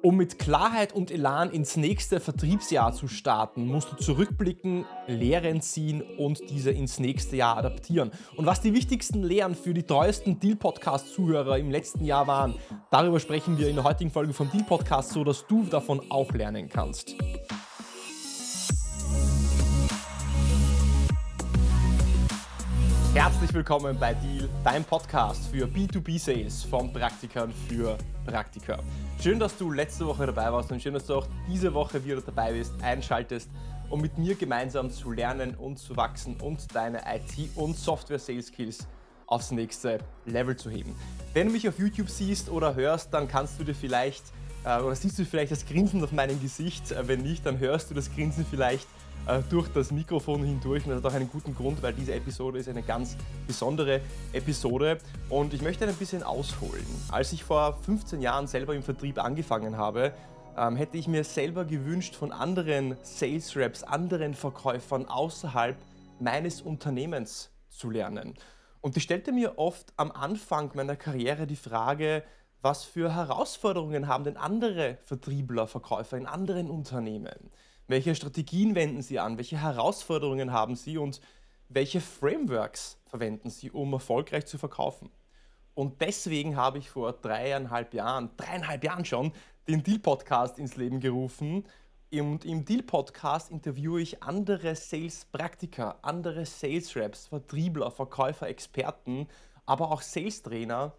Um mit Klarheit und Elan ins nächste Vertriebsjahr zu starten, musst du zurückblicken, Lehren ziehen und diese ins nächste Jahr adaptieren. Und was die wichtigsten Lehren für die treuesten Deal-Podcast-Zuhörer im letzten Jahr waren, darüber sprechen wir in der heutigen Folge vom Deal-Podcast, so dass du davon auch lernen kannst. Herzlich willkommen bei Deal, dein Podcast für B2B-Sales von Praktikern für Praktiker. Schön, dass du letzte Woche dabei warst und schön, dass du auch diese Woche wieder dabei bist, einschaltest, um mit mir gemeinsam zu lernen und zu wachsen und deine IT- und Software-Sales-Skills aufs nächste Level zu heben. Wenn du mich auf YouTube siehst oder hörst, dann kannst du dir vielleicht äh, oder siehst du vielleicht das Grinsen auf meinem Gesicht. Äh, wenn nicht, dann hörst du das Grinsen vielleicht durch das Mikrofon hindurch. Und das hat auch einen guten Grund, weil diese Episode ist eine ganz besondere Episode. Und ich möchte ein bisschen ausholen. Als ich vor 15 Jahren selber im Vertrieb angefangen habe, ähm, hätte ich mir selber gewünscht, von anderen Sales Reps, anderen Verkäufern außerhalb meines Unternehmens zu lernen. Und ich stellte mir oft am Anfang meiner Karriere die Frage, was für Herausforderungen haben denn andere Vertriebler, Verkäufer in anderen Unternehmen? Welche Strategien wenden Sie an? Welche Herausforderungen haben Sie und welche Frameworks verwenden Sie, um erfolgreich zu verkaufen? Und deswegen habe ich vor dreieinhalb Jahren, dreieinhalb Jahren schon, den Deal-Podcast ins Leben gerufen. Und im Deal-Podcast interviewe ich andere Sales-Praktiker, andere Sales-Reps, Vertriebler, Verkäufer, Experten, aber auch Sales-Trainer,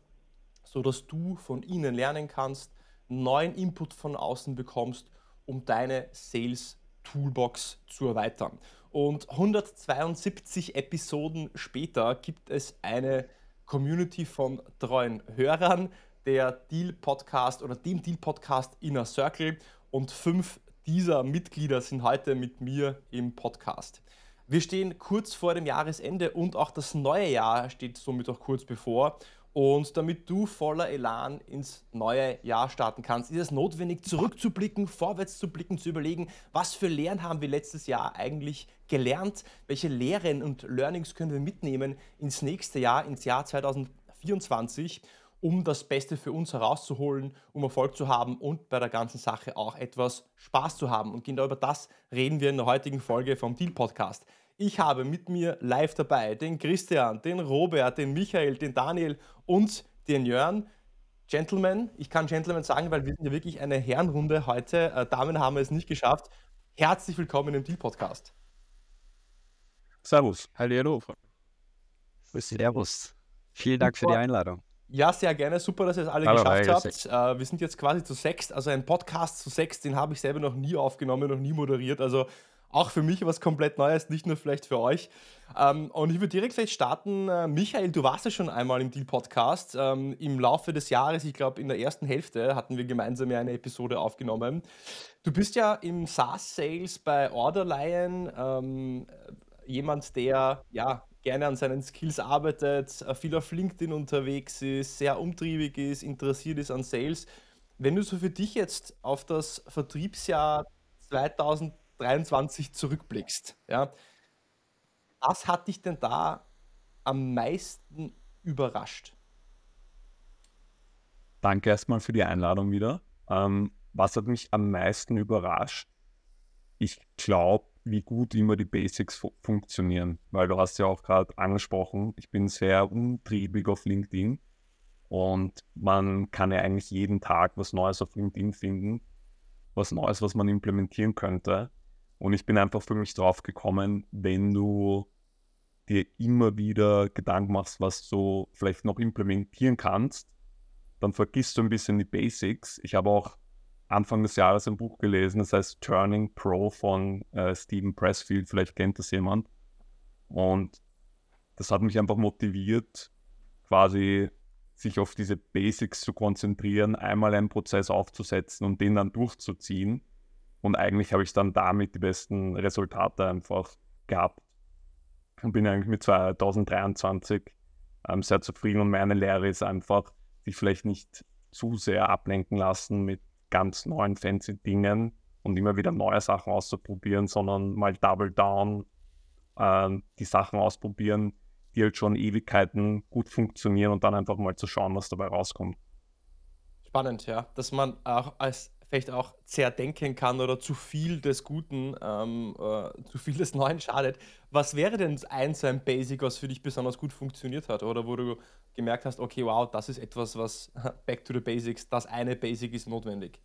sodass du von ihnen lernen kannst, neuen Input von außen bekommst, um deine Sales Toolbox zu erweitern. Und 172 Episoden später gibt es eine Community von treuen Hörern, der Deal Podcast oder dem Deal Podcast Inner Circle und fünf dieser Mitglieder sind heute mit mir im Podcast. Wir stehen kurz vor dem Jahresende und auch das neue Jahr steht somit auch kurz bevor. Und damit du voller Elan ins neue Jahr starten kannst, ist es notwendig, zurückzublicken, vorwärts zu blicken, zu überlegen, was für Lehren haben wir letztes Jahr eigentlich gelernt, welche Lehren und Learnings können wir mitnehmen ins nächste Jahr, ins Jahr 2024, um das Beste für uns herauszuholen, um Erfolg zu haben und bei der ganzen Sache auch etwas Spaß zu haben. Und genau über das reden wir in der heutigen Folge vom Deal Podcast. Ich habe mit mir live dabei den Christian, den Robert, den Michael, den Daniel und den Jörn. Gentlemen, ich kann Gentlemen sagen, weil wir sind ja wirklich eine Herrenrunde heute. Äh, Damen haben es nicht geschafft. Herzlich willkommen im Deal-Podcast. Servus. Hallo. Servus. Vielen Dank für die Einladung. Ja, sehr gerne. Super, dass ihr es alle Hallo, geschafft habt. Äh, wir sind jetzt quasi zu sechst. Also ein Podcast zu sechst, den habe ich selber noch nie aufgenommen, noch nie moderiert. Also auch für mich was komplett Neues, nicht nur vielleicht für euch. Ähm, und ich würde direkt vielleicht starten. Äh, Michael, du warst ja schon einmal im Deal-Podcast. Ähm, Im Laufe des Jahres, ich glaube in der ersten Hälfte, hatten wir gemeinsam ja eine Episode aufgenommen. Du bist ja im SaaS-Sales bei Orderlion ähm, jemand, der ja gerne an seinen Skills arbeitet, äh, viel auf LinkedIn unterwegs ist, sehr umtriebig ist, interessiert ist an Sales. Wenn du so für dich jetzt auf das Vertriebsjahr 2000 23 zurückblickst, ja, was hat dich denn da am meisten überrascht? Danke erstmal für die Einladung wieder. Ähm, was hat mich am meisten überrascht? Ich glaube, wie gut immer die Basics fu funktionieren, weil du hast ja auch gerade angesprochen, ich bin sehr umtriebig auf LinkedIn und man kann ja eigentlich jeden Tag was Neues auf LinkedIn finden, was Neues, was man implementieren könnte. Und ich bin einfach für mich drauf gekommen, wenn du dir immer wieder Gedanken machst, was du vielleicht noch implementieren kannst, dann vergisst du ein bisschen die Basics. Ich habe auch Anfang des Jahres ein Buch gelesen, das heißt Turning Pro von äh, Stephen Pressfield, vielleicht kennt das jemand. Und das hat mich einfach motiviert, quasi sich auf diese Basics zu konzentrieren, einmal einen Prozess aufzusetzen und den dann durchzuziehen und eigentlich habe ich dann damit die besten Resultate einfach gehabt. Und bin eigentlich mit 2023 ähm, sehr zufrieden. Und meine Lehre ist einfach, sich vielleicht nicht zu sehr ablenken lassen mit ganz neuen fancy Dingen und immer wieder neue Sachen auszuprobieren, sondern mal Double Down, äh, die Sachen ausprobieren, die halt schon Ewigkeiten gut funktionieren und dann einfach mal zu schauen, was dabei rauskommt. Spannend, ja. Dass man auch als vielleicht auch zerdenken kann oder zu viel des Guten, ähm, äh, zu viel des Neuen schadet. Was wäre denn ein so ein Basic, was für dich besonders gut funktioniert hat oder wo du gemerkt hast, okay, wow, das ist etwas, was back to the basics, das eine Basic ist notwendig?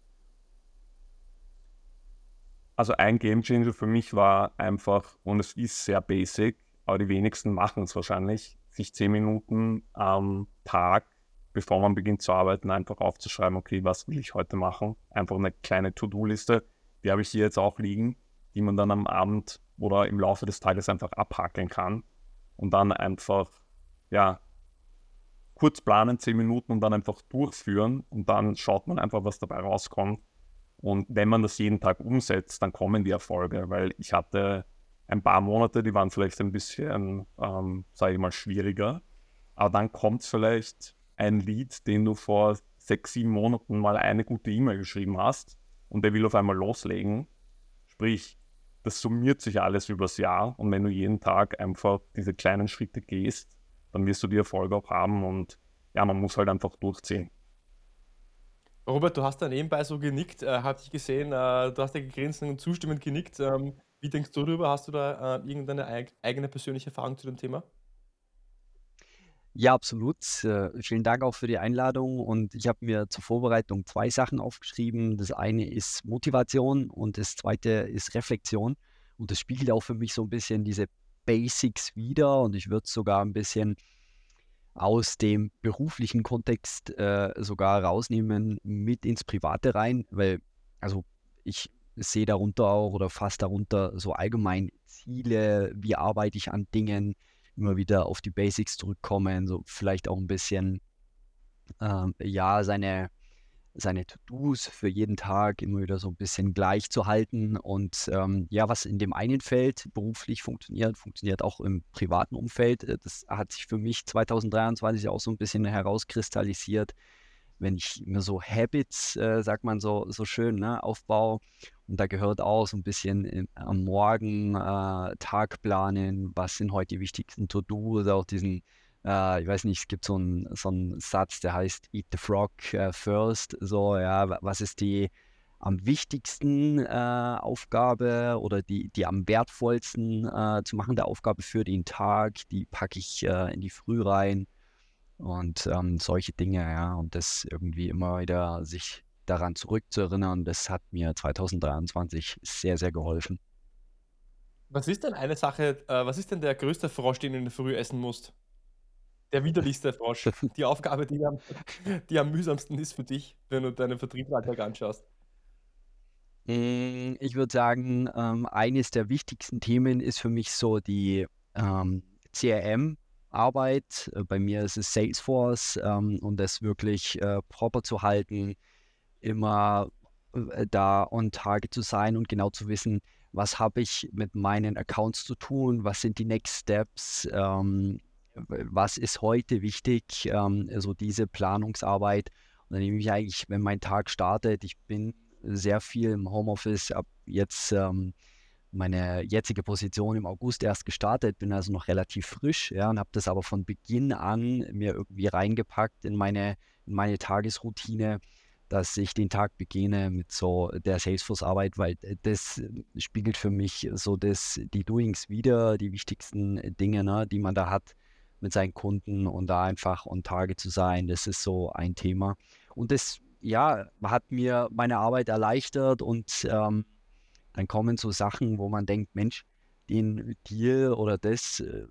Also ein Gamechanger für mich war einfach, und es ist sehr basic, aber die wenigsten machen es wahrscheinlich, sich zehn Minuten am Tag, bevor man beginnt zu arbeiten, einfach aufzuschreiben, okay, was will ich heute machen? Einfach eine kleine To-Do-Liste, die habe ich hier jetzt auch liegen, die man dann am Abend oder im Laufe des Tages einfach abhakeln kann und dann einfach, ja, kurz planen, zehn Minuten und dann einfach durchführen und dann schaut man einfach, was dabei rauskommt. Und wenn man das jeden Tag umsetzt, dann kommen die Erfolge, weil ich hatte ein paar Monate, die waren vielleicht ein bisschen, ähm, sage ich mal, schwieriger. Aber dann kommt vielleicht ein Lied, den du vor sechs, sieben Monaten mal eine gute E-Mail geschrieben hast und der will auf einmal loslegen. Sprich, das summiert sich alles übers Jahr und wenn du jeden Tag einfach diese kleinen Schritte gehst, dann wirst du die Erfolge auch haben und ja, man muss halt einfach durchziehen. Robert, du hast da nebenbei so genickt, äh, habe ich gesehen, äh, du hast ja gegrinst und zustimmend genickt. Ähm, wie denkst du darüber? Hast du da äh, irgendeine eig eigene persönliche Erfahrung zu dem Thema? Ja, absolut. Äh, vielen Dank auch für die Einladung. Und ich habe mir zur Vorbereitung zwei Sachen aufgeschrieben. Das eine ist Motivation und das zweite ist Reflexion. Und das spiegelt auch für mich so ein bisschen diese Basics wieder. Und ich würde es sogar ein bisschen aus dem beruflichen Kontext äh, sogar rausnehmen mit ins Private rein, weil also ich sehe darunter auch oder fast darunter so allgemein Ziele, wie arbeite ich an Dingen, immer wieder auf die Basics zurückkommen, so vielleicht auch ein bisschen ähm, ja seine seine To-Dos für jeden Tag immer wieder so ein bisschen gleich zu halten. Und ähm, ja, was in dem einen Feld beruflich funktioniert, funktioniert auch im privaten Umfeld. Äh, das hat sich für mich 2023 auch so ein bisschen herauskristallisiert, wenn ich mir so Habits, äh, sagt man so, so schön, ne, aufbaue. Und da gehört auch so ein bisschen in, am Morgen äh, Tag planen, was sind heute die wichtigsten To-Dos, auch diesen äh, ich weiß nicht, es gibt so einen so Satz, der heißt Eat the Frog äh, first. So, ja, was ist die am wichtigsten äh, Aufgabe oder die, die am wertvollsten äh, zu machende Aufgabe für den Tag? Die packe ich in die Früh rein und ähm, solche Dinge, ja. Und das irgendwie immer wieder sich daran zurückzuerinnern, das hat mir 2023 sehr, sehr geholfen. Was ist denn eine Sache, äh, was ist denn der größte Frosch, den du in der Früh essen musst? Der widerlichste Frosch. Die Aufgabe, die am, die am mühsamsten ist für dich, wenn du deinen Vertriebsalltag anschaust. Hm, ich würde sagen, ähm, eines der wichtigsten Themen ist für mich so die ähm, CRM-Arbeit. Äh, bei mir ist es Salesforce ähm, und das wirklich äh, proper zu halten, immer äh, da on target zu sein und genau zu wissen, was habe ich mit meinen Accounts zu tun, was sind die Next Steps, ähm, was ist heute wichtig, ähm, also diese Planungsarbeit. Und dann nehme ich eigentlich, wenn mein Tag startet, ich bin sehr viel im Homeoffice, habe jetzt ähm, meine jetzige Position im August erst gestartet, bin also noch relativ frisch, ja, und habe das aber von Beginn an mir irgendwie reingepackt in meine, in meine Tagesroutine, dass ich den Tag beginne mit so der Salesforce-Arbeit, weil das spiegelt für mich so das, die Doings wieder, die wichtigsten Dinge, ne, die man da hat mit seinen Kunden und da einfach on Tage zu sein, das ist so ein Thema. Und das, ja, hat mir meine Arbeit erleichtert und ähm, dann kommen so Sachen, wo man denkt, Mensch, den Deal oder das äh,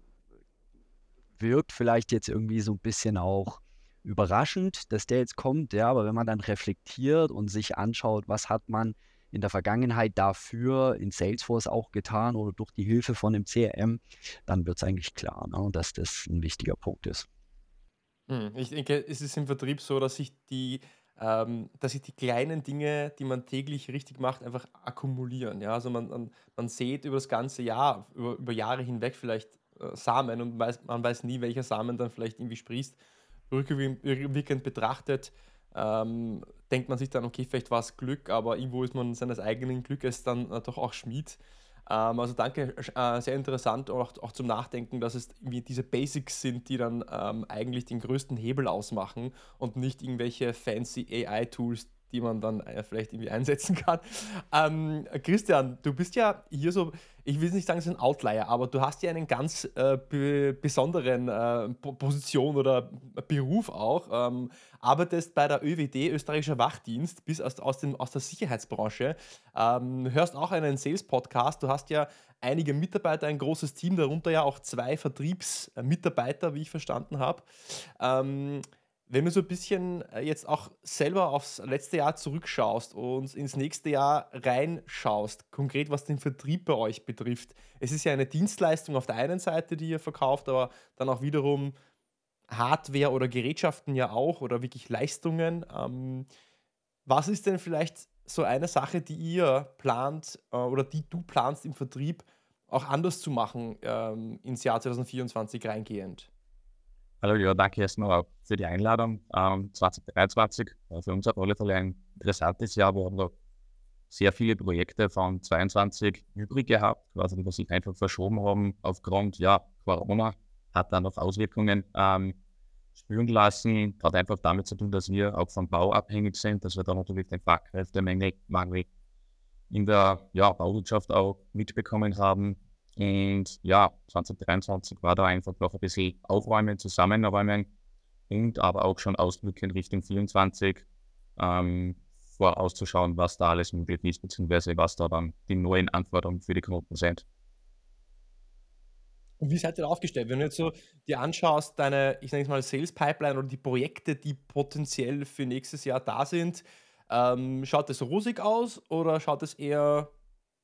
wirkt vielleicht jetzt irgendwie so ein bisschen auch überraschend, dass der jetzt kommt, ja, aber wenn man dann reflektiert und sich anschaut, was hat man in der Vergangenheit dafür in Salesforce auch getan oder durch die Hilfe von dem CRM, dann wird es eigentlich klar, ne, dass das ein wichtiger Punkt ist. Hm, ich denke, es ist im Vertrieb so, dass sich die, ähm, dass sich die kleinen Dinge, die man täglich richtig macht, einfach akkumulieren. Ja? Also man, man, man sät über das ganze Jahr, über, über Jahre hinweg vielleicht äh, Samen und weiß, man weiß nie, welcher Samen dann vielleicht irgendwie sprießt. Rückwirkend betrachtet ähm, denkt man sich dann, okay, vielleicht war es Glück, aber irgendwo ist man seines eigenen Glückes dann äh, doch auch Schmied. Ähm, also danke, äh, sehr interessant, auch, auch zum Nachdenken, dass es diese Basics sind, die dann ähm, eigentlich den größten Hebel ausmachen und nicht irgendwelche fancy AI-Tools, die man dann äh, vielleicht irgendwie einsetzen kann. Ähm, Christian, du bist ja hier so, ich will nicht sagen, es ist ein Outlier, aber du hast ja einen ganz äh, be besonderen äh, Position oder Beruf auch. Ähm, arbeitest bei der ÖWD, Österreichischer Wachdienst, bist aus, aus, dem, aus der Sicherheitsbranche, ähm, hörst auch einen Sales-Podcast. Du hast ja einige Mitarbeiter, ein großes Team, darunter ja auch zwei Vertriebsmitarbeiter, wie ich verstanden habe. Wenn du so ein bisschen äh, jetzt auch selber aufs letzte Jahr zurückschaust und ins nächste Jahr reinschaust, konkret was den Vertrieb bei euch betrifft, es ist ja eine Dienstleistung auf der einen Seite, die ihr verkauft, aber dann auch wiederum Hardware oder Gerätschaften ja auch oder wirklich Leistungen. Ähm, was ist denn vielleicht so eine Sache, die ihr plant äh, oder die du planst im Vertrieb auch anders zu machen ähm, ins Jahr 2024 reingehend? Hallo, ja, danke erstmal für die Einladung. Ähm, 2023 war für uns auf alle Fälle ein interessantes Jahr. Wir haben noch sehr viele Projekte von 22 übrig gehabt, quasi, die sich einfach verschoben haben aufgrund, ja, Corona hat dann noch Auswirkungen ähm, spüren lassen. Hat einfach damit zu tun, dass wir auch vom Bau abhängig sind, dass wir da natürlich den Fachkräftemangel in der ja, Bauwirtschaft auch mitbekommen haben. Und ja, 2023 war da einfach noch ein bisschen aufräumen, zusammenräumen und aber auch schon Ausblick in Richtung 24 ähm, vorauszuschauen, was da alles möglich ist, beziehungsweise was da dann die neuen Anforderungen für die Kunden sind. Und wie seid ihr da aufgestellt? Wenn du jetzt so dir anschaust, deine, ich nenne es mal Sales Pipeline oder die Projekte, die potenziell für nächstes Jahr da sind, ähm, schaut es rosig aus oder schaut es eher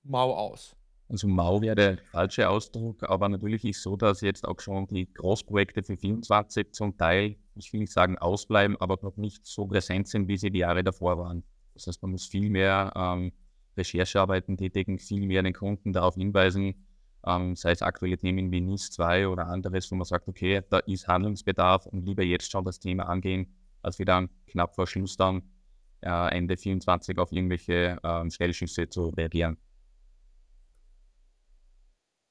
mau aus? Also mau wäre der falsche Ausdruck, aber natürlich ist so, dass jetzt auch schon die Großprojekte für 24 zum Teil, ich will nicht sagen ausbleiben, aber noch nicht so präsent sind, wie sie die Jahre davor waren. Das heißt, man muss viel mehr ähm, Recherchearbeiten tätigen, viel mehr den Kunden darauf hinweisen, ähm, sei es aktuelle Themen wie NIS 2 oder anderes, wo man sagt, okay, da ist Handlungsbedarf und lieber jetzt schon das Thema angehen, als wir dann knapp vor Schluss dann äh, Ende 24 auf irgendwelche ähm, Schnellschüsse zu reagieren.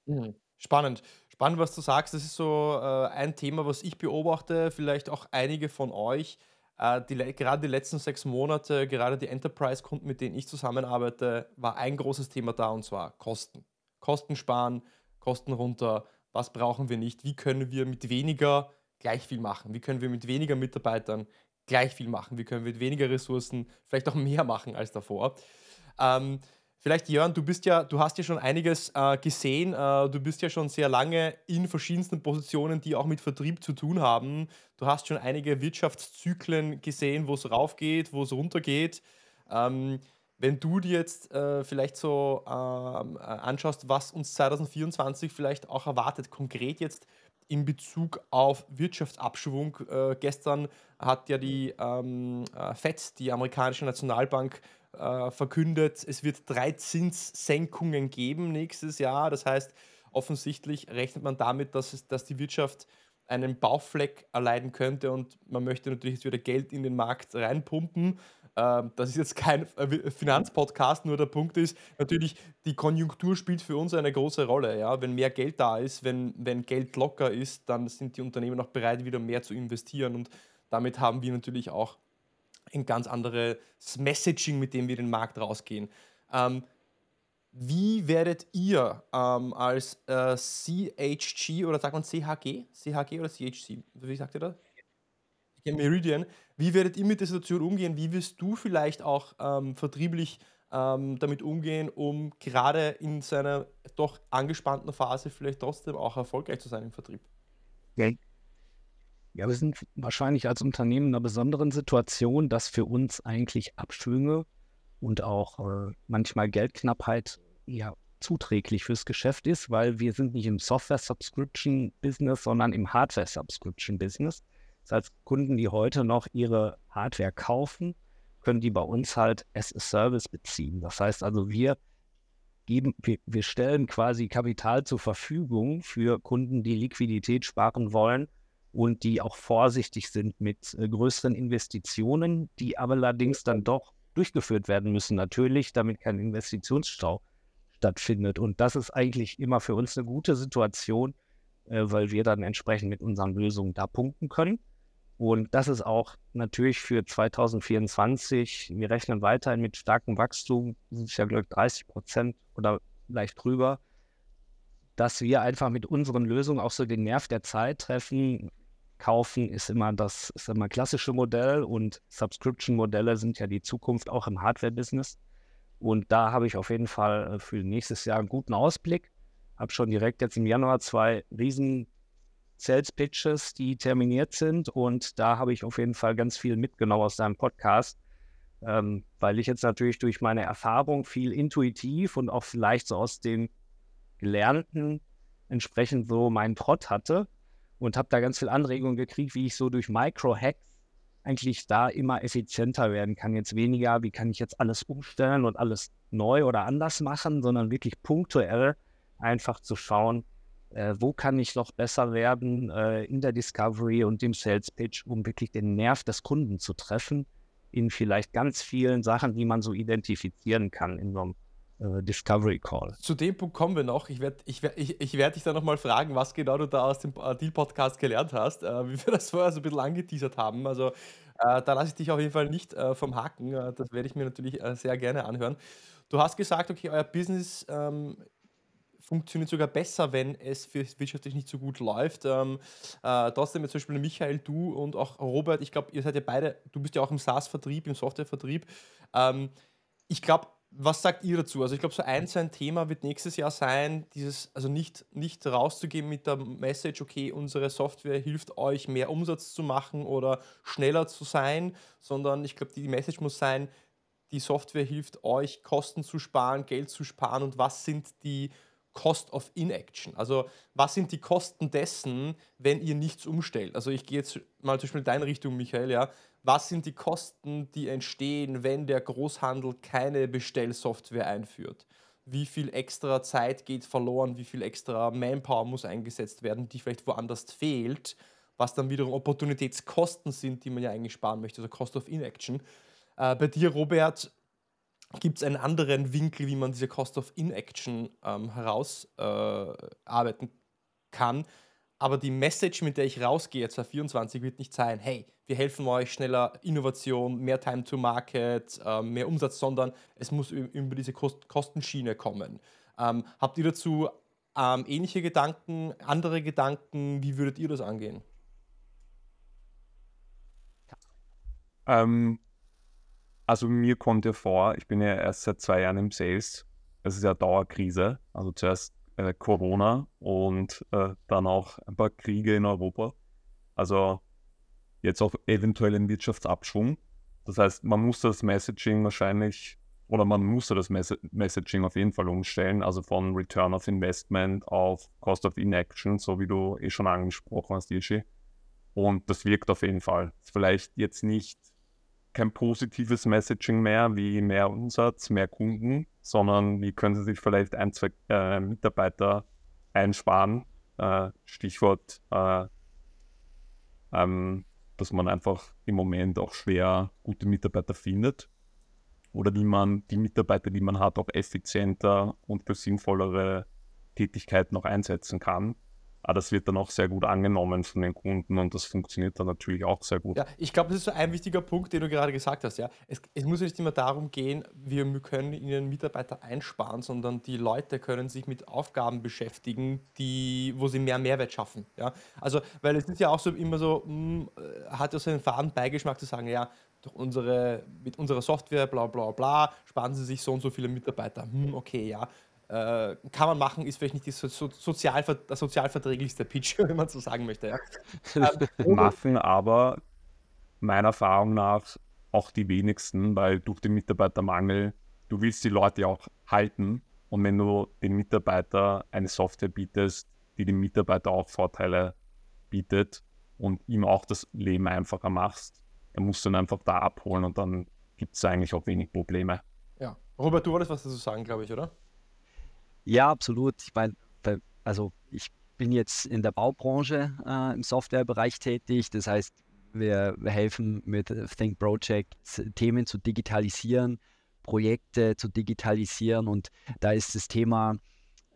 Mhm. Spannend. Spannend, was du sagst. Das ist so äh, ein Thema, was ich beobachte, vielleicht auch einige von euch. Äh, die, gerade die letzten sechs Monate, gerade die Enterprise-Kunden, mit denen ich zusammenarbeite, war ein großes Thema da und zwar Kosten. Kosten sparen, Kosten runter. Was brauchen wir nicht? Wie können wir mit weniger gleich viel machen? Wie können wir mit weniger Mitarbeitern gleich viel machen? Wie können wir mit weniger Ressourcen vielleicht auch mehr machen als davor? Ähm, Vielleicht, Jörn, du bist ja, du hast ja schon einiges äh, gesehen. Äh, du bist ja schon sehr lange in verschiedensten Positionen, die auch mit Vertrieb zu tun haben. Du hast schon einige Wirtschaftszyklen gesehen, wo es raufgeht, wo es runtergeht. Ähm, wenn du dir jetzt äh, vielleicht so ähm, äh, anschaust, was uns 2024 vielleicht auch erwartet, konkret jetzt in Bezug auf Wirtschaftsabschwung. Äh, gestern hat ja die ähm, äh, FED, die amerikanische Nationalbank, äh, verkündet, es wird drei Zinssenkungen geben nächstes Jahr. Das heißt, offensichtlich rechnet man damit, dass, es, dass die Wirtschaft einen Bauchfleck erleiden könnte und man möchte natürlich jetzt wieder Geld in den Markt reinpumpen. Ähm, das ist jetzt kein äh, Finanzpodcast, nur der Punkt ist, natürlich, die Konjunktur spielt für uns eine große Rolle. Ja? Wenn mehr Geld da ist, wenn, wenn Geld locker ist, dann sind die Unternehmen auch bereit, wieder mehr zu investieren und damit haben wir natürlich auch ein ganz anderes Messaging, mit dem wir in den Markt rausgehen. Ähm, wie werdet ihr ähm, als äh, CHG oder sagt man CHG? CHG oder CHC? Wie sagt ihr das? Meridian. Wie werdet ihr mit der Situation umgehen? Wie wirst du vielleicht auch ähm, vertrieblich ähm, damit umgehen, um gerade in seiner doch angespannten Phase vielleicht trotzdem auch erfolgreich zu sein im Vertrieb? Okay. Ja, wir sind wahrscheinlich als Unternehmen in einer besonderen Situation, dass für uns eigentlich Abschwünge und auch äh, manchmal Geldknappheit ja zuträglich fürs Geschäft ist, weil wir sind nicht im Software-Subscription-Business, sondern im Hardware-Subscription-Business. Das heißt, Kunden, die heute noch ihre Hardware kaufen, können die bei uns halt as a Service beziehen. Das heißt also, wir geben, wir, wir stellen quasi Kapital zur Verfügung für Kunden, die Liquidität sparen wollen und die auch vorsichtig sind mit äh, größeren Investitionen, die aber allerdings dann doch durchgeführt werden müssen, natürlich, damit kein Investitionsstau stattfindet. Und das ist eigentlich immer für uns eine gute Situation, äh, weil wir dann entsprechend mit unseren Lösungen da punkten können. Und das ist auch natürlich für 2024, wir rechnen weiterhin mit starkem Wachstum, das ist ja, glaube ich, 30 Prozent oder leicht drüber, dass wir einfach mit unseren Lösungen auch so den Nerv der Zeit treffen. Kaufen ist immer das ist immer klassische Modell und Subscription-Modelle sind ja die Zukunft auch im Hardware-Business. Und da habe ich auf jeden Fall äh, für nächstes Jahr einen guten Ausblick. Habe schon direkt jetzt im Januar zwei riesen Sales Pitches, die terminiert sind. Und da habe ich auf jeden Fall ganz viel mitgenommen aus deinem Podcast, ähm, weil ich jetzt natürlich durch meine Erfahrung viel intuitiv und auch vielleicht so aus dem Gelernten entsprechend so meinen Trott hatte und habe da ganz viel Anregungen gekriegt, wie ich so durch Micro-Hacks eigentlich da immer effizienter werden kann. Jetzt weniger, wie kann ich jetzt alles umstellen und alles neu oder anders machen, sondern wirklich punktuell einfach zu schauen, äh, wo kann ich noch besser werden äh, in der Discovery und dem Sales Pitch, um wirklich den Nerv des Kunden zu treffen, in vielleicht ganz vielen Sachen, die man so identifizieren kann in so einem Discovery Call. Zu dem Punkt kommen wir noch. Ich werde ich werd, ich, ich werd dich dann nochmal fragen, was genau du da aus dem äh, Deal-Podcast gelernt hast, äh, wie wir das vorher so ein bisschen angeteasert haben. Also äh, da lasse ich dich auf jeden Fall nicht äh, vom Haken. das werde ich mir natürlich sehr gerne anhören. Du hast gesagt, okay, euer Business ähm, funktioniert sogar besser, wenn es wirtschaftlich nicht so gut läuft. Ähm, äh, trotzdem, zum Beispiel Michael, du und auch Robert, ich glaube, ihr seid ja beide, du bist ja auch im SaaS-Vertrieb, im Software-Vertrieb. Ähm, ich glaube, was sagt ihr dazu? Also ich glaube, so ein, so ein Thema wird nächstes Jahr sein, dieses, also nicht, nicht rauszugehen mit der Message, okay, unsere Software hilft euch, mehr Umsatz zu machen oder schneller zu sein, sondern ich glaube, die Message muss sein, die Software hilft euch, Kosten zu sparen, Geld zu sparen und was sind die Cost of Inaction. Also was sind die Kosten dessen, wenn ihr nichts umstellt? Also ich gehe jetzt mal zum Beispiel in deine Richtung, Michael, ja. Was sind die Kosten, die entstehen, wenn der Großhandel keine Bestellsoftware einführt? Wie viel extra Zeit geht verloren? Wie viel extra Manpower muss eingesetzt werden, die vielleicht woanders fehlt? Was dann wiederum Opportunitätskosten sind, die man ja eigentlich sparen möchte, also Cost of Inaction. Äh, bei dir, Robert, gibt es einen anderen Winkel, wie man diese Cost of Inaction ähm, herausarbeiten äh, kann. Aber die Message, mit der ich rausgehe 2024, wird nicht sein, hey, wir helfen euch schneller Innovation, mehr Time to Market, äh, mehr Umsatz, sondern es muss über diese Kost Kostenschiene kommen. Ähm, habt ihr dazu ähm, ähnliche Gedanken, andere Gedanken? Wie würdet ihr das angehen? Ähm, also mir kommt ja vor, ich bin ja erst seit zwei Jahren im Sales. Es ist ja Dauerkrise. Also zuerst äh, Corona und äh, dann auch ein paar Kriege in Europa. Also jetzt auch eventuell ein Wirtschaftsabschwung. Das heißt, man muss das Messaging wahrscheinlich oder man muss das Mess Messaging auf jeden Fall umstellen, also von Return of Investment auf Cost of Inaction, so wie du eh schon angesprochen hast, Ishi. Und das wirkt auf jeden Fall. Vielleicht jetzt nicht kein positives Messaging mehr, wie mehr Umsatz, mehr Kunden, sondern wie können Sie sich vielleicht ein, zwei äh, Mitarbeiter einsparen. Äh, Stichwort, äh, ähm, dass man einfach im Moment auch schwer gute Mitarbeiter findet oder wie man die Mitarbeiter, die man hat, auch effizienter und für sinnvollere Tätigkeiten noch einsetzen kann. Aber das wird dann auch sehr gut angenommen von den Kunden und das funktioniert dann natürlich auch sehr gut. Ja, ich glaube, das ist so ein wichtiger Punkt, den du gerade gesagt hast. Ja. Es, es muss nicht immer darum gehen, wir können ihnen Mitarbeiter einsparen, sondern die Leute können sich mit Aufgaben beschäftigen, die, wo sie mehr Mehrwert schaffen. Ja. Also, weil es ist ja auch so immer so, mh, hm, äh, hat ja so einen faden Beigeschmack zu sagen, ja, durch unsere, mit unserer Software, bla bla bla, sparen sie sich so und so viele Mitarbeiter. Hm, okay, ja äh, kann man machen, ist vielleicht nicht das, so, sozial, das sozialverträglichste Pitch, wenn man so sagen möchte. Ja. Ähm, machen aber meiner Erfahrung nach auch die wenigsten, weil durch den Mitarbeitermangel, du willst die Leute auch halten und wenn du den Mitarbeiter eine Software bietest, die dem Mitarbeiter auch Vorteile bietet und ihm auch das Leben einfacher machst, dann musst du ihn einfach da abholen und dann gibt es eigentlich auch wenig Probleme. Ja. Robert, du wolltest was dazu sagen, glaube ich, oder? Ja, absolut. Ich meine, also ich bin jetzt in der Baubranche äh, im Softwarebereich tätig. Das heißt, wir, wir helfen mit Think Projects Themen zu digitalisieren, Projekte zu digitalisieren und da ist das Thema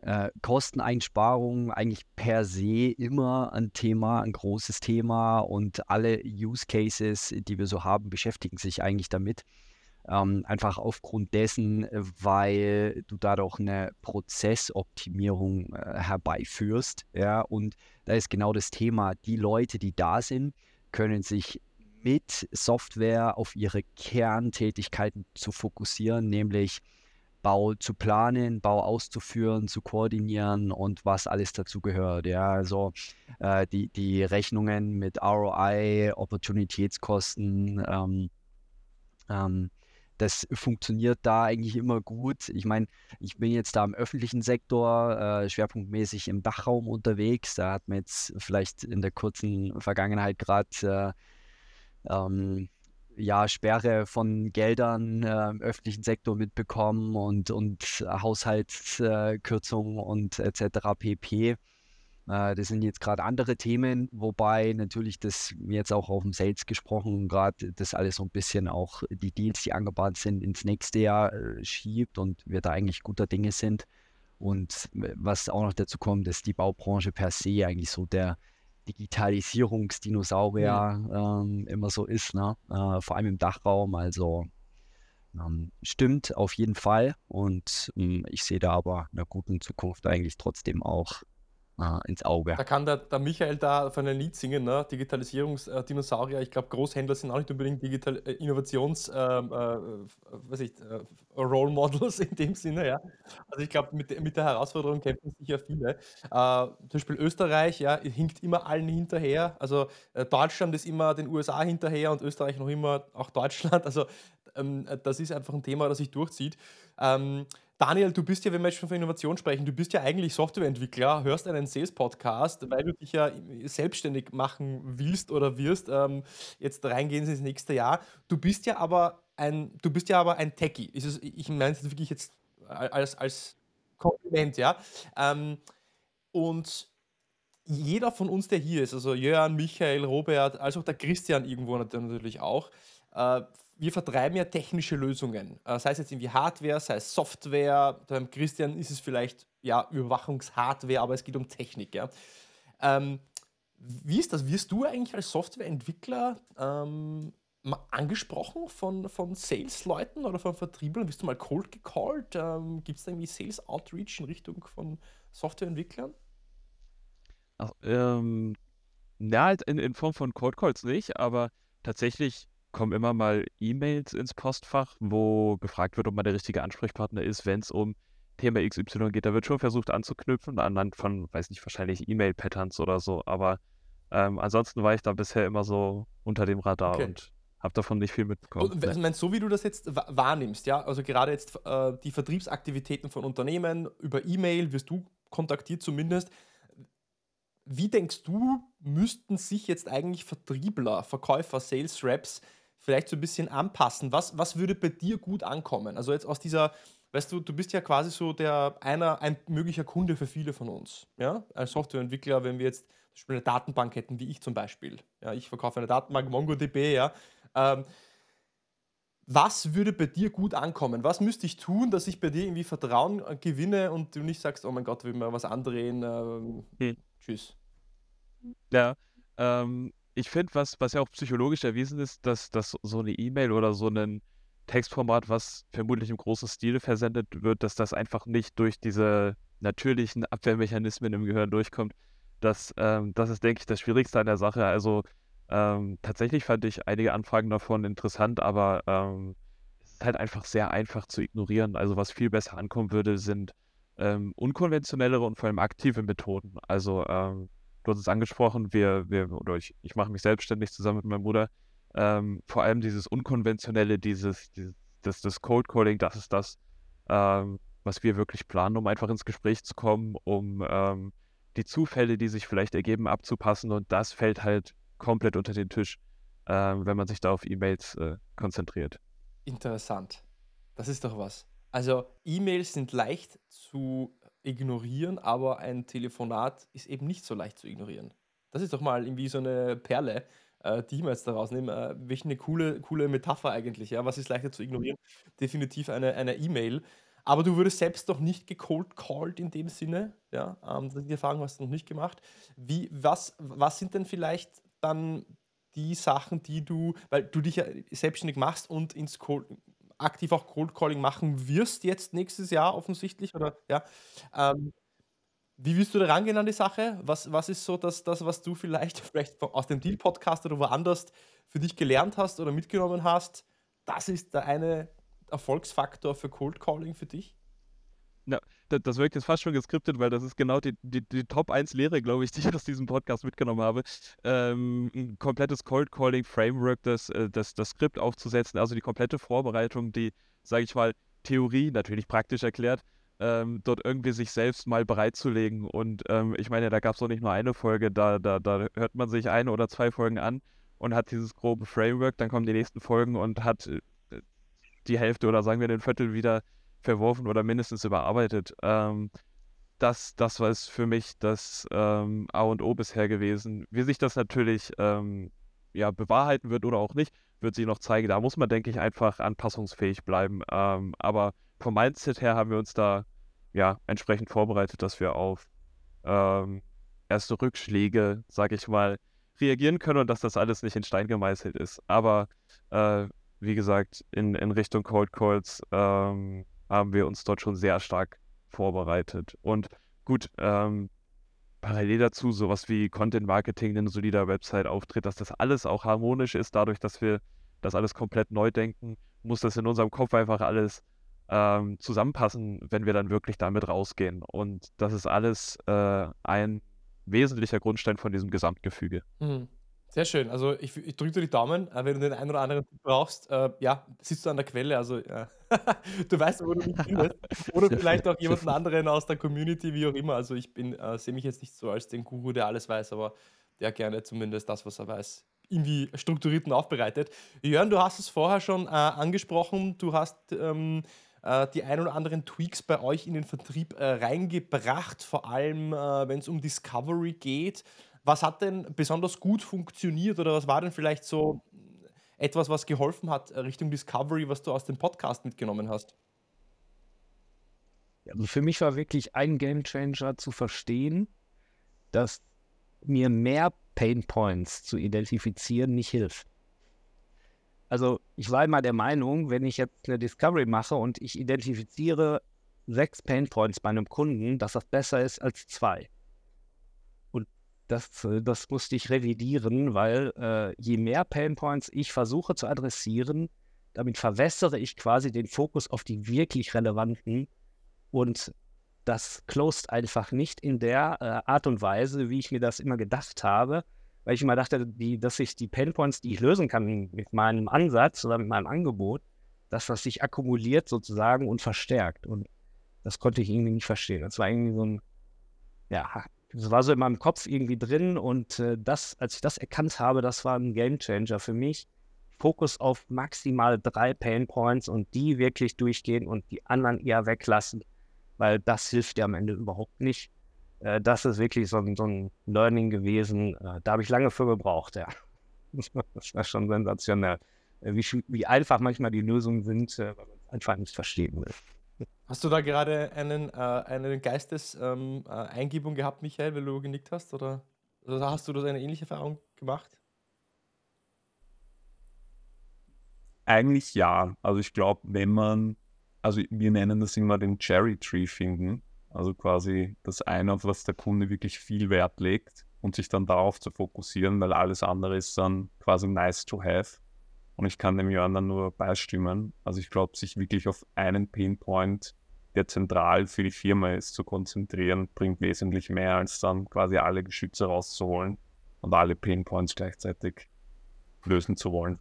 äh, Kosteneinsparung eigentlich per se immer ein Thema, ein großes Thema und alle Use Cases, die wir so haben, beschäftigen sich eigentlich damit. Ähm, einfach aufgrund dessen, weil du dadurch eine Prozessoptimierung äh, herbeiführst. Ja, und da ist genau das Thema, die Leute, die da sind, können sich mit Software auf ihre Kerntätigkeiten zu fokussieren, nämlich Bau zu planen, Bau auszuführen, zu koordinieren und was alles dazu gehört. Ja, also äh, die, die Rechnungen mit ROI, Opportunitätskosten, ähm, ähm, das funktioniert da eigentlich immer gut. Ich meine, ich bin jetzt da im öffentlichen Sektor, äh, schwerpunktmäßig im Dachraum unterwegs. Da hat man jetzt vielleicht in der kurzen Vergangenheit gerade äh, ähm, ja, Sperre von Geldern äh, im öffentlichen Sektor mitbekommen und, und Haushaltskürzungen und etc. pp. Äh, das sind jetzt gerade andere Themen, wobei natürlich das jetzt auch auf dem Sales gesprochen, gerade das alles so ein bisschen auch die Deals, die angebahnt sind, ins nächste Jahr äh, schiebt und wir da eigentlich guter Dinge sind. Und was auch noch dazu kommt, ist die Baubranche per se eigentlich so der, Digitalisierungsdinosaurier mhm. ähm, immer so ist, ne? Äh, vor allem im Dachraum. Also ähm, stimmt auf jeden Fall. Und ähm, ich sehe da aber in einer guten Zukunft eigentlich trotzdem auch äh, ins Auge. Da kann der, der Michael da von ein Lied singen, ne? Digitalisierungsdinosaurier. Ich glaube, Großhändler sind auch nicht unbedingt Digital äh, Innovations, ähm, äh, was ich, äh, Role Models in dem Sinne, ja. Also ich glaube, mit, mit der Herausforderung kämpfen sicher viele. Äh, zum Beispiel Österreich, ja, hinkt immer allen hinterher. Also äh, Deutschland ist immer den USA hinterher und Österreich noch immer auch Deutschland. Also ähm, das ist einfach ein Thema, das sich durchzieht. Ähm, Daniel, du bist ja, wenn wir jetzt schon von Innovation sprechen, du bist ja eigentlich Softwareentwickler, hörst einen Sales-Podcast, weil du dich ja selbstständig machen willst oder wirst, ähm, jetzt reingehen ins nächste Jahr. Du bist ja aber ein, du bist ja aber ein Techie. Es, ich meine es wirklich jetzt als, als Kompliment, ja. Ähm, und jeder von uns, der hier ist, also Jörn, Michael, Robert, als auch der Christian irgendwo natürlich auch, äh, wir vertreiben ja technische Lösungen. Äh, sei es jetzt irgendwie Hardware, sei es Software. Beim Christian ist es vielleicht ja Überwachungshardware, aber es geht um Technik. Ja. Ähm, wie ist das? Wirst du eigentlich als Softwareentwickler ähm, angesprochen von, von Sales-Leuten oder von Vertrieblern? Bist du mal cold gecallt? Ähm, Gibt es da irgendwie Sales Outreach in Richtung von Softwareentwicklern? Ach, ähm, na, halt in, in Form von Cold Calls nicht, aber tatsächlich kommen immer mal E-Mails ins Postfach, wo gefragt wird, ob man der richtige Ansprechpartner ist, wenn es um Thema XY geht. Da wird schon versucht anzuknüpfen, anhand von, weiß nicht, wahrscheinlich E-Mail-Patterns oder so. Aber ähm, ansonsten war ich da bisher immer so unter dem Radar okay. und habe davon nicht viel mitbekommen. Und, also, meinst, so wie du das jetzt wahrnimmst, ja, also gerade jetzt äh, die Vertriebsaktivitäten von Unternehmen über E-Mail wirst du kontaktiert zumindest. Wie denkst du, müssten sich jetzt eigentlich Vertriebler, Verkäufer, Sales Reps vielleicht so ein bisschen anpassen? Was, was würde bei dir gut ankommen? Also jetzt aus dieser, weißt du, du bist ja quasi so der einer, ein möglicher Kunde für viele von uns. Ja? Als Softwareentwickler, wenn wir jetzt zum Beispiel eine Datenbank hätten, wie ich zum Beispiel. Ja, ich verkaufe eine Datenbank, MongoDB, ja. Ähm, was würde bei dir gut ankommen? Was müsste ich tun, dass ich bei dir irgendwie Vertrauen äh, gewinne und du nicht sagst, oh mein Gott, will mir was andrehen? Ähm, hm. Tschüss. Ja, ähm, ich finde, was, was ja auch psychologisch erwiesen ist, dass, dass so eine E-Mail oder so ein Textformat, was vermutlich im großen Stil versendet wird, dass das einfach nicht durch diese natürlichen Abwehrmechanismen im Gehirn durchkommt. Das, ähm, das ist, denke ich, das Schwierigste an der Sache. Also ähm, tatsächlich fand ich einige Anfragen davon interessant, aber ähm, es ist halt einfach sehr einfach zu ignorieren. Also was viel besser ankommen würde, sind ähm, unkonventionellere und vor allem aktive Methoden. Also ähm, du hast es angesprochen, wir, wir oder ich, ich mache mich selbstständig zusammen mit meinem Bruder. Ähm, vor allem dieses Unkonventionelle, dieses, dieses das, das Code Calling, das ist das, ähm, was wir wirklich planen, um einfach ins Gespräch zu kommen, um ähm, die Zufälle, die sich vielleicht ergeben, abzupassen. Und das fällt halt komplett unter den Tisch, ähm, wenn man sich da auf E-Mails äh, konzentriert. Interessant. Das ist doch was. Also E-Mails sind leicht zu ignorieren, aber ein Telefonat ist eben nicht so leicht zu ignorieren. Das ist doch mal irgendwie so eine Perle, äh, die ich mir jetzt daraus nehme. Äh, welche eine coole, coole Metapher eigentlich. Ja? Was ist leichter zu ignorieren? Definitiv eine eine E-Mail. aber du würdest selbst noch nicht gecold called in dem Sinne. Ja, ähm, die Erfahrung hast du noch nicht gemacht. Wie, was, was sind denn vielleicht dann die Sachen, die du, weil du dich ja selbstständig machst und ins Cold, aktiv auch Cold Calling machen wirst jetzt nächstes Jahr offensichtlich, oder ja. Ähm, wie willst du da rangehen an die Sache? Was, was ist so das, das, was du vielleicht, vielleicht aus dem Deal-Podcast oder woanders für dich gelernt hast oder mitgenommen hast? Das ist der eine Erfolgsfaktor für Cold Calling für dich? Ja, das, wirkt jetzt fast schon geskriptet, weil das ist genau die, die, die Top 1 Lehre, glaube ich, die ich aus diesem Podcast mitgenommen habe. Ähm, ein komplettes Cold Calling Framework, das, äh, das, das Skript aufzusetzen, also die komplette Vorbereitung, die, sage ich mal, Theorie, natürlich praktisch erklärt, ähm, dort irgendwie sich selbst mal bereitzulegen. Und ähm, ich meine, da gab es auch nicht nur eine Folge, da, da, da hört man sich eine oder zwei Folgen an und hat dieses grobe Framework, dann kommen die nächsten Folgen und hat äh, die Hälfte oder sagen wir den Viertel wieder verworfen oder mindestens überarbeitet. Ähm, das, das war es für mich das ähm, A und O bisher gewesen. Wie sich das natürlich ähm, ja, bewahrheiten wird oder auch nicht, wird sich noch zeigen. Da muss man, denke ich, einfach anpassungsfähig bleiben. Ähm, aber vom Mindset her haben wir uns da ja entsprechend vorbereitet, dass wir auf ähm, erste Rückschläge, sage ich mal, reagieren können und dass das alles nicht in Stein gemeißelt ist. Aber äh, wie gesagt, in, in Richtung Cold Calls ähm, haben wir uns dort schon sehr stark vorbereitet. Und gut, ähm, parallel dazu sowas wie Content Marketing, eine solider Website auftritt, dass das alles auch harmonisch ist, dadurch, dass wir das alles komplett neu denken, muss das in unserem Kopf einfach alles ähm, zusammenpassen, wenn wir dann wirklich damit rausgehen. Und das ist alles äh, ein wesentlicher Grundstein von diesem Gesamtgefüge. Mhm. Sehr schön. Also ich, ich drücke dir die Daumen, äh, wenn du den einen oder anderen brauchst. Äh, ja, sitzt du an der Quelle, also ja. du weißt, wo du mich findest. Oder vielleicht auch jemanden anderen aus der Community, wie auch immer. Also ich bin, äh, sehe mich jetzt nicht so als den Guru, der alles weiß, aber der gerne zumindest das, was er weiß, irgendwie strukturiert und aufbereitet. Jörn, du hast es vorher schon äh, angesprochen. Du hast ähm, äh, die ein oder anderen Tweaks bei euch in den Vertrieb äh, reingebracht, vor allem wenn es um Discovery geht. Was hat denn besonders gut funktioniert oder was war denn vielleicht so etwas, was geholfen hat Richtung Discovery, was du aus dem Podcast mitgenommen hast? Also für mich war wirklich ein Game Changer zu verstehen, dass mir mehr Pain Points zu identifizieren nicht hilft. Also ich war immer der Meinung, wenn ich jetzt eine Discovery mache und ich identifiziere sechs Pain Points bei einem Kunden, dass das besser ist als zwei das, äh, das musste ich revidieren, weil äh, je mehr Painpoints ich versuche zu adressieren, damit verwässere ich quasi den Fokus auf die wirklich relevanten und das closed einfach nicht in der äh, Art und Weise, wie ich mir das immer gedacht habe, weil ich immer dachte, die, dass ich die Painpoints, die ich lösen kann mit meinem Ansatz oder mit meinem Angebot, dass das sich akkumuliert sozusagen und verstärkt. Und das konnte ich irgendwie nicht verstehen. Das war irgendwie so ein, ja, das war so in meinem Kopf irgendwie drin und äh, das, als ich das erkannt habe, das war ein Game Changer für mich. Fokus auf maximal drei Pain Points und die wirklich durchgehen und die anderen eher weglassen, weil das hilft dir am Ende überhaupt nicht. Äh, das ist wirklich so ein, so ein Learning gewesen. Äh, da habe ich lange für gebraucht, ja. das war schon sensationell. Äh, wie, wie einfach manchmal die Lösungen sind, äh, weil man es einfach nicht verstehen will. Hast du da gerade einen, äh, eine Geisteseingebung ähm, äh, gehabt, Michael, weil du genickt hast? Oder, oder hast du das eine ähnliche Erfahrung gemacht? Eigentlich ja. Also ich glaube, wenn man, also wir nennen das immer den Cherry Tree finden, also quasi das eine, auf was der Kunde wirklich viel Wert legt und sich dann darauf zu fokussieren, weil alles andere ist dann quasi nice to have. Und ich kann dem Jörn dann nur beistimmen. Also ich glaube, sich wirklich auf einen Painpoint, der zentral für die Firma ist, zu konzentrieren, bringt wesentlich mehr, als dann quasi alle Geschütze rauszuholen und alle Painpoints gleichzeitig lösen zu wollen.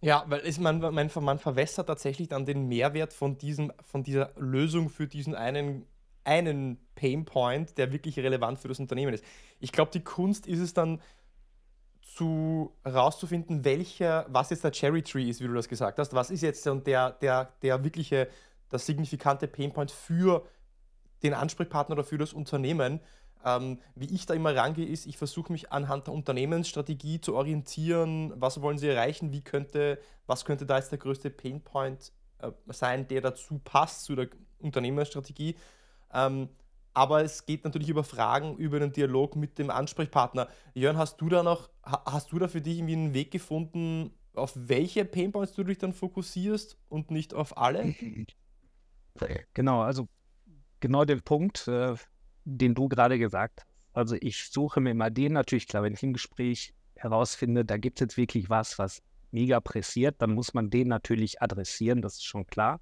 Ja, weil es, man, man, man verwässert tatsächlich dann den Mehrwert von, diesem, von dieser Lösung für diesen einen, einen Painpoint, der wirklich relevant für das Unternehmen ist. Ich glaube, die Kunst ist es dann, zu herauszufinden, welcher, was jetzt der Cherry Tree ist, wie du das gesagt hast. Was ist jetzt der, der, der wirkliche, das signifikante Painpoint für den Ansprechpartner oder für das Unternehmen. Ähm, wie ich da immer rangehe, ist, ich versuche mich anhand der Unternehmensstrategie zu orientieren, was wollen sie erreichen, wie könnte, was könnte da jetzt der größte Painpoint äh, sein, der dazu passt, zu der Unternehmensstrategie. Ähm, aber es geht natürlich über Fragen, über den Dialog mit dem Ansprechpartner. Jörn, hast du da noch, hast du da für dich irgendwie einen Weg gefunden, auf welche Painpoints du dich dann fokussierst und nicht auf alle? Genau, also genau den Punkt, äh, den du gerade gesagt hast. Also ich suche mir immer den natürlich, klar, wenn ich im Gespräch herausfinde, da gibt es jetzt wirklich was, was mega pressiert, dann muss man den natürlich adressieren, das ist schon klar.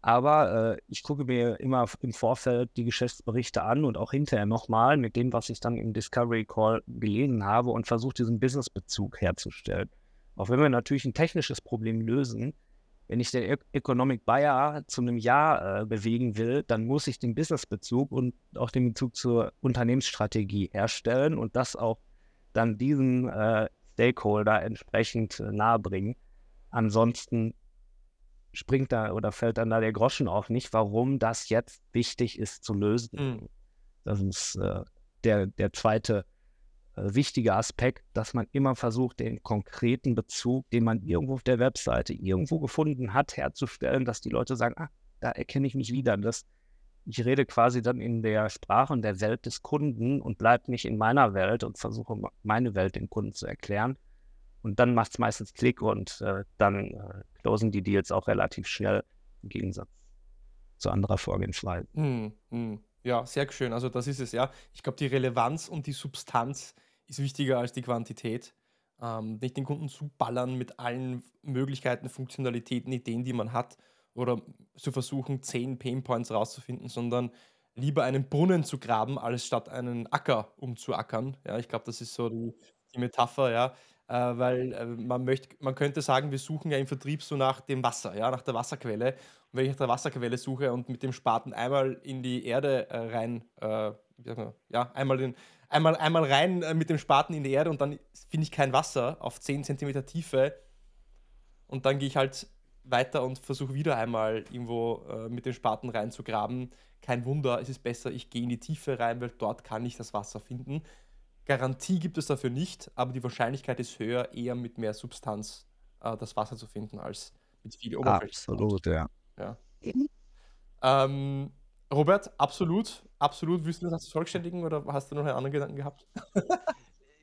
Aber äh, ich gucke mir immer im Vorfeld die Geschäftsberichte an und auch hinterher nochmal mit dem, was ich dann im Discovery Call gelesen habe und versuche diesen Businessbezug herzustellen. Auch wenn wir natürlich ein technisches Problem lösen, wenn ich den Economic Buyer zu einem Jahr äh, bewegen will, dann muss ich den Businessbezug und auch den Bezug zur Unternehmensstrategie herstellen und das auch dann diesen äh, Stakeholder entsprechend äh, nahebringen. Ansonsten springt da oder fällt dann da der Groschen auf nicht, warum das jetzt wichtig ist zu lösen. Mhm. Das ist äh, der, der zweite äh, wichtiger Aspekt, dass man immer versucht, den konkreten Bezug, den man irgendwo auf der Webseite irgendwo gefunden hat, herzustellen, dass die Leute sagen, ah, da erkenne ich mich wieder. Das, ich rede quasi dann in der Sprache und der Welt des Kunden und bleibe nicht in meiner Welt und versuche meine Welt dem Kunden zu erklären. Und dann macht es meistens Klick und äh, dann äh, closen die Deals auch relativ schnell im Gegensatz zu anderer Vorgehensweise. Mm, mm. Ja, sehr schön. Also das ist es, ja. Ich glaube, die Relevanz und die Substanz ist wichtiger als die Quantität. Ähm, nicht den Kunden zuballern mit allen Möglichkeiten, Funktionalitäten, Ideen, die man hat, oder zu versuchen, zehn Painpoints rauszufinden, sondern lieber einen Brunnen zu graben, als statt einen Acker umzuackern. Ja, ich glaube, das ist so die, die Metapher, ja. Äh, weil äh, man möchte, man könnte sagen, wir suchen ja im Vertrieb so nach dem Wasser, ja, nach der Wasserquelle. Und wenn ich nach der Wasserquelle suche und mit dem Spaten einmal in die Erde äh, rein, äh, ja, einmal den, einmal, einmal rein äh, mit dem Spaten in die Erde und dann finde ich kein Wasser auf 10 cm Tiefe. Und dann gehe ich halt weiter und versuche wieder einmal irgendwo äh, mit dem Spaten reinzugraben. Kein Wunder, es ist besser, ich gehe in die Tiefe rein, weil dort kann ich das Wasser finden. Garantie gibt es dafür nicht, aber die Wahrscheinlichkeit ist höher, eher mit mehr Substanz äh, das Wasser zu finden, als mit viel Oberfläche. Absolut, ja. ja. Ähm, Robert, absolut, absolut. Willst du das vervollständigen oder hast du noch einen anderen Gedanken gehabt?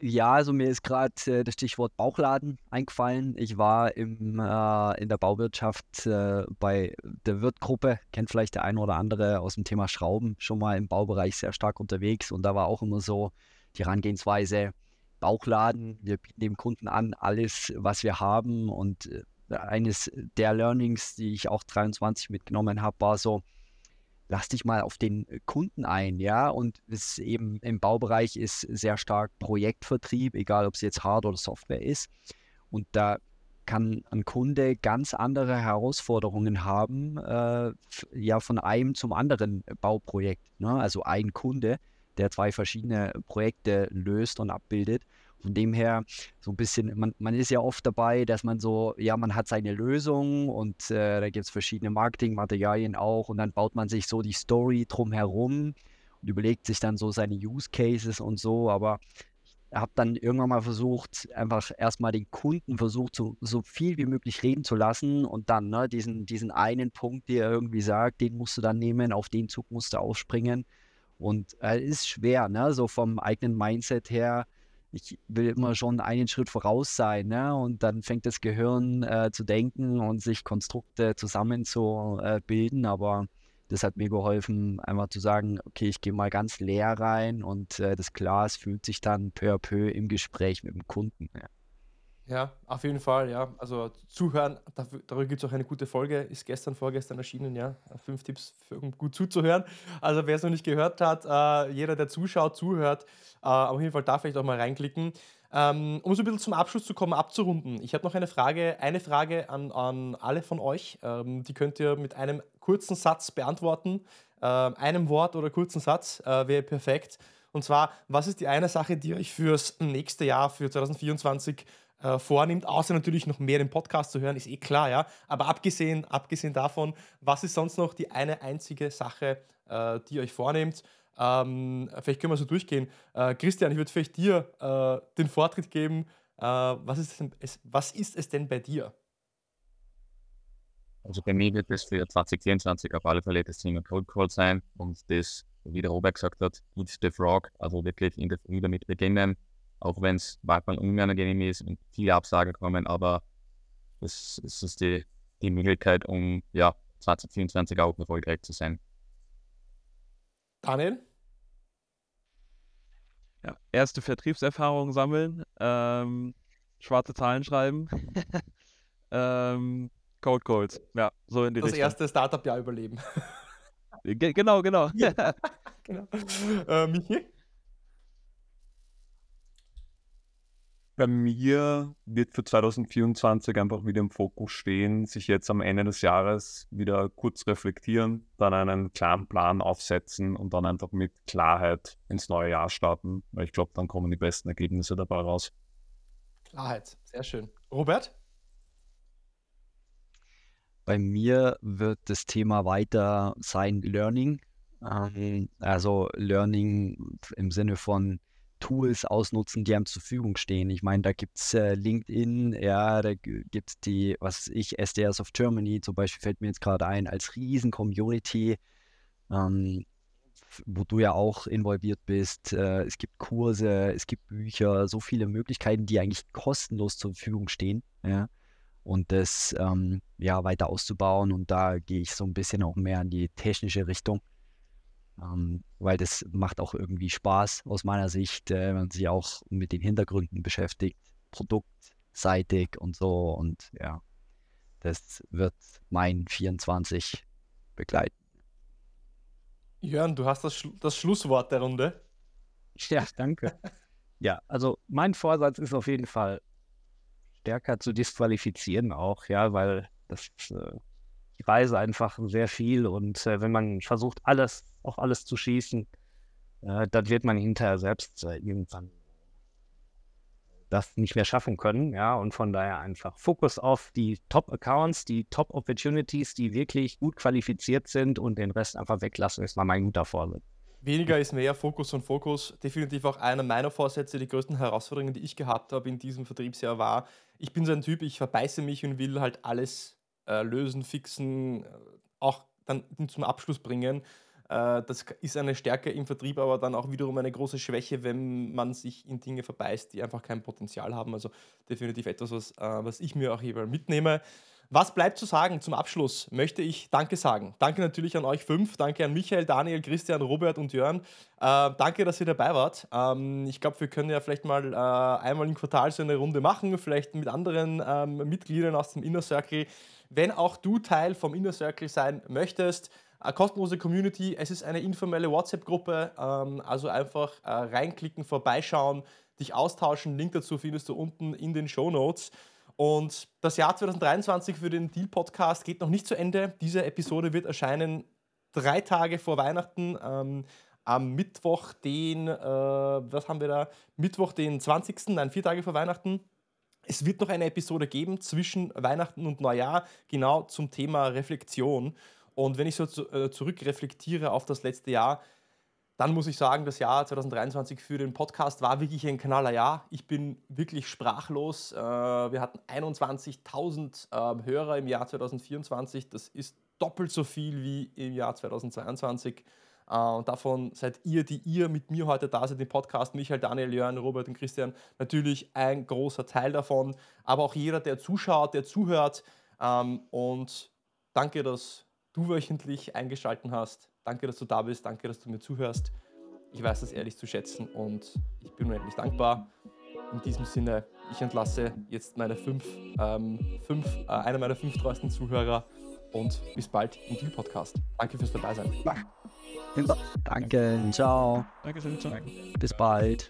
Ja, also mir ist gerade äh, das Stichwort Bauchladen eingefallen. Ich war im, äh, in der Bauwirtschaft äh, bei der Wirtgruppe, kennt vielleicht der eine oder andere aus dem Thema Schrauben, schon mal im Baubereich sehr stark unterwegs. Und da war auch immer so die Herangehensweise, Bauchladen, wir bieten dem Kunden an, alles, was wir haben. Und äh, eines der Learnings, die ich auch 23 mitgenommen habe, war so, lass dich mal auf den Kunden ein, ja. Und es eben im Baubereich ist sehr stark Projektvertrieb, egal ob es jetzt Hard- oder Software ist. Und da kann ein Kunde ganz andere Herausforderungen haben, äh, ja, von einem zum anderen Bauprojekt. Ne? Also ein Kunde, der zwei verschiedene Projekte löst und abbildet. Von dem her so ein bisschen, man, man ist ja oft dabei, dass man so, ja, man hat seine Lösung und äh, da gibt es verschiedene Marketingmaterialien auch und dann baut man sich so die Story drumherum und überlegt sich dann so seine Use Cases und so, aber ich habe dann irgendwann mal versucht, einfach erstmal den Kunden versucht, so, so viel wie möglich reden zu lassen und dann ne, diesen, diesen einen Punkt, der irgendwie sagt, den musst du dann nehmen, auf den Zug musst du aufspringen. Und es äh, ist schwer, ne? so vom eigenen Mindset her, ich will immer schon einen Schritt voraus sein, ne? Und dann fängt das Gehirn äh, zu denken und sich Konstrukte zusammenzubilden. Äh, Aber das hat mir geholfen, einfach zu sagen, okay, ich gehe mal ganz leer rein und äh, das Glas fühlt sich dann peu à peu im Gespräch mit dem Kunden. Ja. Ja, auf jeden Fall, ja. Also zuhören, dafür, darüber gibt es auch eine gute Folge, ist gestern, vorgestern erschienen, ja. Fünf Tipps, für, um gut zuzuhören. Also wer es noch nicht gehört hat, äh, jeder, der zuschaut, zuhört, äh, auf jeden Fall da vielleicht auch mal reinklicken. Ähm, um so ein bisschen zum Abschluss zu kommen, abzurunden. Ich habe noch eine Frage, eine Frage an, an alle von euch. Ähm, die könnt ihr mit einem kurzen Satz beantworten. Äh, einem Wort oder kurzen Satz äh, wäre perfekt. Und zwar, was ist die eine Sache, die euch fürs nächste Jahr, für 2024 äh, vornimmt, außer natürlich noch mehr den Podcast zu hören, ist eh klar, ja. Aber abgesehen, abgesehen davon, was ist sonst noch die eine einzige Sache, äh, die ihr euch vornehmt? Ähm, vielleicht können wir so durchgehen. Äh, Christian, ich würde vielleicht dir äh, den Vortritt geben. Äh, was, ist denn, es, was ist es denn bei dir? Also bei mir wird es für 2024 auf alle Fälle das Thema Cold Call sein und das, wie der Robert gesagt hat, Eat the Frog, also wirklich in der Früh damit beginnen, auch wenn es manchmal unangenehm ist und viele Absagen kommen, aber es, es ist die, die Möglichkeit, um ja, 2024 auch erfolgreich zu sein. Daniel? Ja, erste Vertriebserfahrung sammeln, ähm, schwarze Zahlen schreiben, ähm, Code Calls, ja, so in die Das Richtung. erste Startup-Jahr überleben. Ge genau, genau. genau. Äh, Michi? Bei mir wird für 2024 einfach wieder im Fokus stehen, sich jetzt am Ende des Jahres wieder kurz reflektieren, dann einen klaren Plan aufsetzen und dann einfach mit Klarheit ins neue Jahr starten, weil ich glaube, dann kommen die besten Ergebnisse dabei raus. Klarheit, sehr schön. Robert? Bei mir wird das Thema weiter sein Learning. Ähm, also Learning im Sinne von Tools ausnutzen, die einem zur Verfügung stehen. Ich meine, da gibt es äh, LinkedIn, ja, da gibt es die, was ich, SDS of Germany zum Beispiel fällt mir jetzt gerade ein, als Riesen-Community, ähm, wo du ja auch involviert bist. Äh, es gibt Kurse, es gibt Bücher, so viele Möglichkeiten, die eigentlich kostenlos zur Verfügung stehen. Ja und das ähm, ja, weiter auszubauen. Und da gehe ich so ein bisschen auch mehr in die technische Richtung, ähm, weil das macht auch irgendwie Spaß aus meiner Sicht, äh, wenn man sich auch mit den Hintergründen beschäftigt, produktseitig und so. Und ja, das wird mein 24 begleiten. Jörn, du hast das, Schlu das Schlusswort der Runde. Ja, danke. ja, also mein Vorsatz ist auf jeden Fall, stärker zu disqualifizieren auch, ja, weil das äh, die Reise einfach sehr viel und äh, wenn man versucht, alles, auf alles zu schießen, äh, dann wird man hinterher selbst äh, irgendwann das nicht mehr schaffen können, ja, und von daher einfach Fokus auf die Top-Accounts, die Top-Opportunities, die wirklich gut qualifiziert sind und den Rest einfach weglassen, ist mal mein guter Vorsatz. Weniger ist mehr, Fokus und Fokus. Definitiv auch einer meiner Vorsätze. Die größten Herausforderungen, die ich gehabt habe in diesem Vertriebsjahr, war, ich bin so ein Typ, ich verbeiße mich und will halt alles äh, lösen, fixen, auch dann zum Abschluss bringen. Äh, das ist eine Stärke im Vertrieb, aber dann auch wiederum eine große Schwäche, wenn man sich in Dinge verbeißt, die einfach kein Potenzial haben. Also definitiv etwas, was, äh, was ich mir auch jeweils mitnehme. Was bleibt zu sagen zum Abschluss? Möchte ich Danke sagen. Danke natürlich an euch fünf. Danke an Michael, Daniel, Christian, Robert und Jörn. Äh, danke, dass ihr dabei wart. Ähm, ich glaube, wir können ja vielleicht mal äh, einmal im Quartal so eine Runde machen, vielleicht mit anderen ähm, Mitgliedern aus dem Inner Circle. Wenn auch du Teil vom Inner Circle sein möchtest, eine kostenlose Community, es ist eine informelle WhatsApp-Gruppe, ähm, also einfach äh, reinklicken, vorbeischauen, dich austauschen. Link dazu findest du unten in den Show Notes. Und das Jahr 2023 für den Deal-Podcast geht noch nicht zu Ende. Diese Episode wird erscheinen drei Tage vor Weihnachten. Ähm, am Mittwoch, den, äh, was haben wir da? Mittwoch, den 20., nein, vier Tage vor Weihnachten. Es wird noch eine Episode geben zwischen Weihnachten und Neujahr, genau zum Thema Reflexion. Und wenn ich so zu, äh, zurückreflektiere auf das letzte Jahr, dann muss ich sagen, das Jahr 2023 für den Podcast war wirklich ein knaller Jahr. Ich bin wirklich sprachlos. Äh, wir hatten 21.000 ähm, Hörer im Jahr 2024. Das ist doppelt so viel wie im Jahr 2022. Äh, und davon seid ihr, die ihr mit mir heute da seid im Podcast, Michael, Daniel, Jörn, Robert und Christian, natürlich ein großer Teil davon. Aber auch jeder, der zuschaut, der zuhört. Ähm, und danke, dass du wöchentlich eingeschaltet hast. Danke, dass du da bist. Danke, dass du mir zuhörst. Ich weiß das ehrlich zu schätzen und ich bin unendlich dankbar. In diesem Sinne, ich entlasse jetzt meine fünf, ähm, fünf äh, einer meiner fünf treuesten Zuhörer und bis bald im Deal Podcast. Danke fürs dabei sein. Danke, ciao. Danke schön, ciao. Bis bald.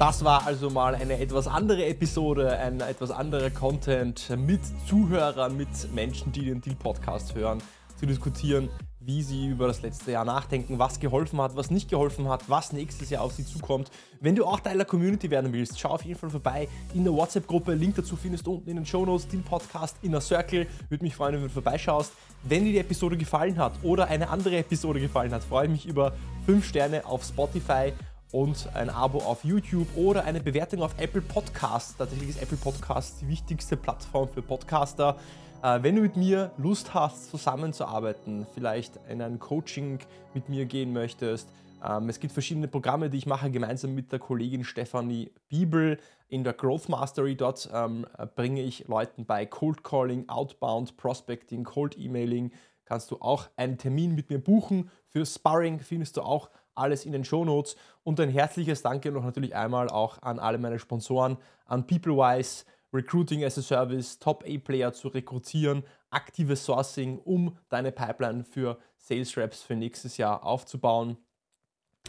Das war also mal eine etwas andere Episode, ein etwas anderer Content mit Zuhörern, mit Menschen, die den Deal Podcast hören, zu diskutieren, wie sie über das letzte Jahr nachdenken, was geholfen hat, was nicht geholfen hat, was nächstes Jahr auf sie zukommt. Wenn du auch Teil der Community werden willst, schau auf jeden Fall vorbei in der WhatsApp-Gruppe. Link dazu findest du unten in den Show Notes, Deal Podcast Inner Circle. Würde mich freuen, wenn du vorbeischaust. Wenn dir die Episode gefallen hat oder eine andere Episode gefallen hat, freue ich mich über 5 Sterne auf Spotify und ein Abo auf YouTube oder eine Bewertung auf Apple Podcasts. Tatsächlich ist Apple Podcasts die wichtigste Plattform für Podcaster. Äh, wenn du mit mir Lust hast, zusammenzuarbeiten, vielleicht in ein Coaching mit mir gehen möchtest, ähm, es gibt verschiedene Programme, die ich mache, gemeinsam mit der Kollegin Stefanie Bibel in der Growth Mastery. Dort ähm, bringe ich Leuten bei Cold Calling, Outbound, Prospecting, Cold Emailing. Kannst du auch einen Termin mit mir buchen. Für Sparring findest du auch alles in den Show Notes. Und ein herzliches Danke noch natürlich einmal auch an alle meine Sponsoren, an PeopleWise, Recruiting as a Service, Top-A-Player zu rekrutieren, aktives Sourcing, um deine Pipeline für Sales Reps für nächstes Jahr aufzubauen.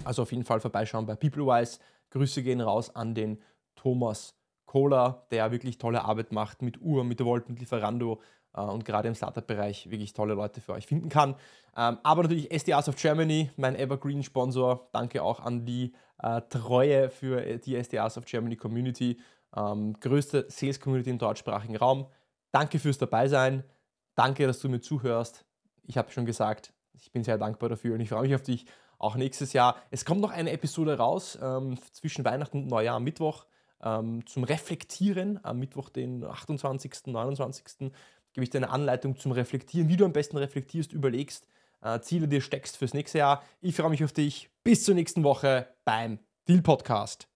Also auf jeden Fall vorbeischauen bei PeopleWise. Grüße gehen raus an den Thomas Kohler, der wirklich tolle Arbeit macht mit Uhr, mit Volt, mit Lieferando und gerade im Startup-Bereich wirklich tolle Leute für euch finden kann. Ähm, aber natürlich SDRs of Germany, mein Evergreen-Sponsor. Danke auch an die äh, Treue für die SDRs of Germany Community ähm, größte Sales-Community im deutschsprachigen Raum. Danke fürs Dabeisein. Danke, dass du mir zuhörst. Ich habe schon gesagt, ich bin sehr dankbar dafür und ich freue mich auf dich auch nächstes Jahr. Es kommt noch eine Episode raus ähm, zwischen Weihnachten und Neujahr am Mittwoch zum Reflektieren. Am Mittwoch, den 28., 29. gebe ich dir eine Anleitung zum Reflektieren, wie du am besten reflektierst, überlegst, äh, Ziele dir steckst fürs nächste Jahr. Ich freue mich auf dich. Bis zur nächsten Woche beim Deal Podcast.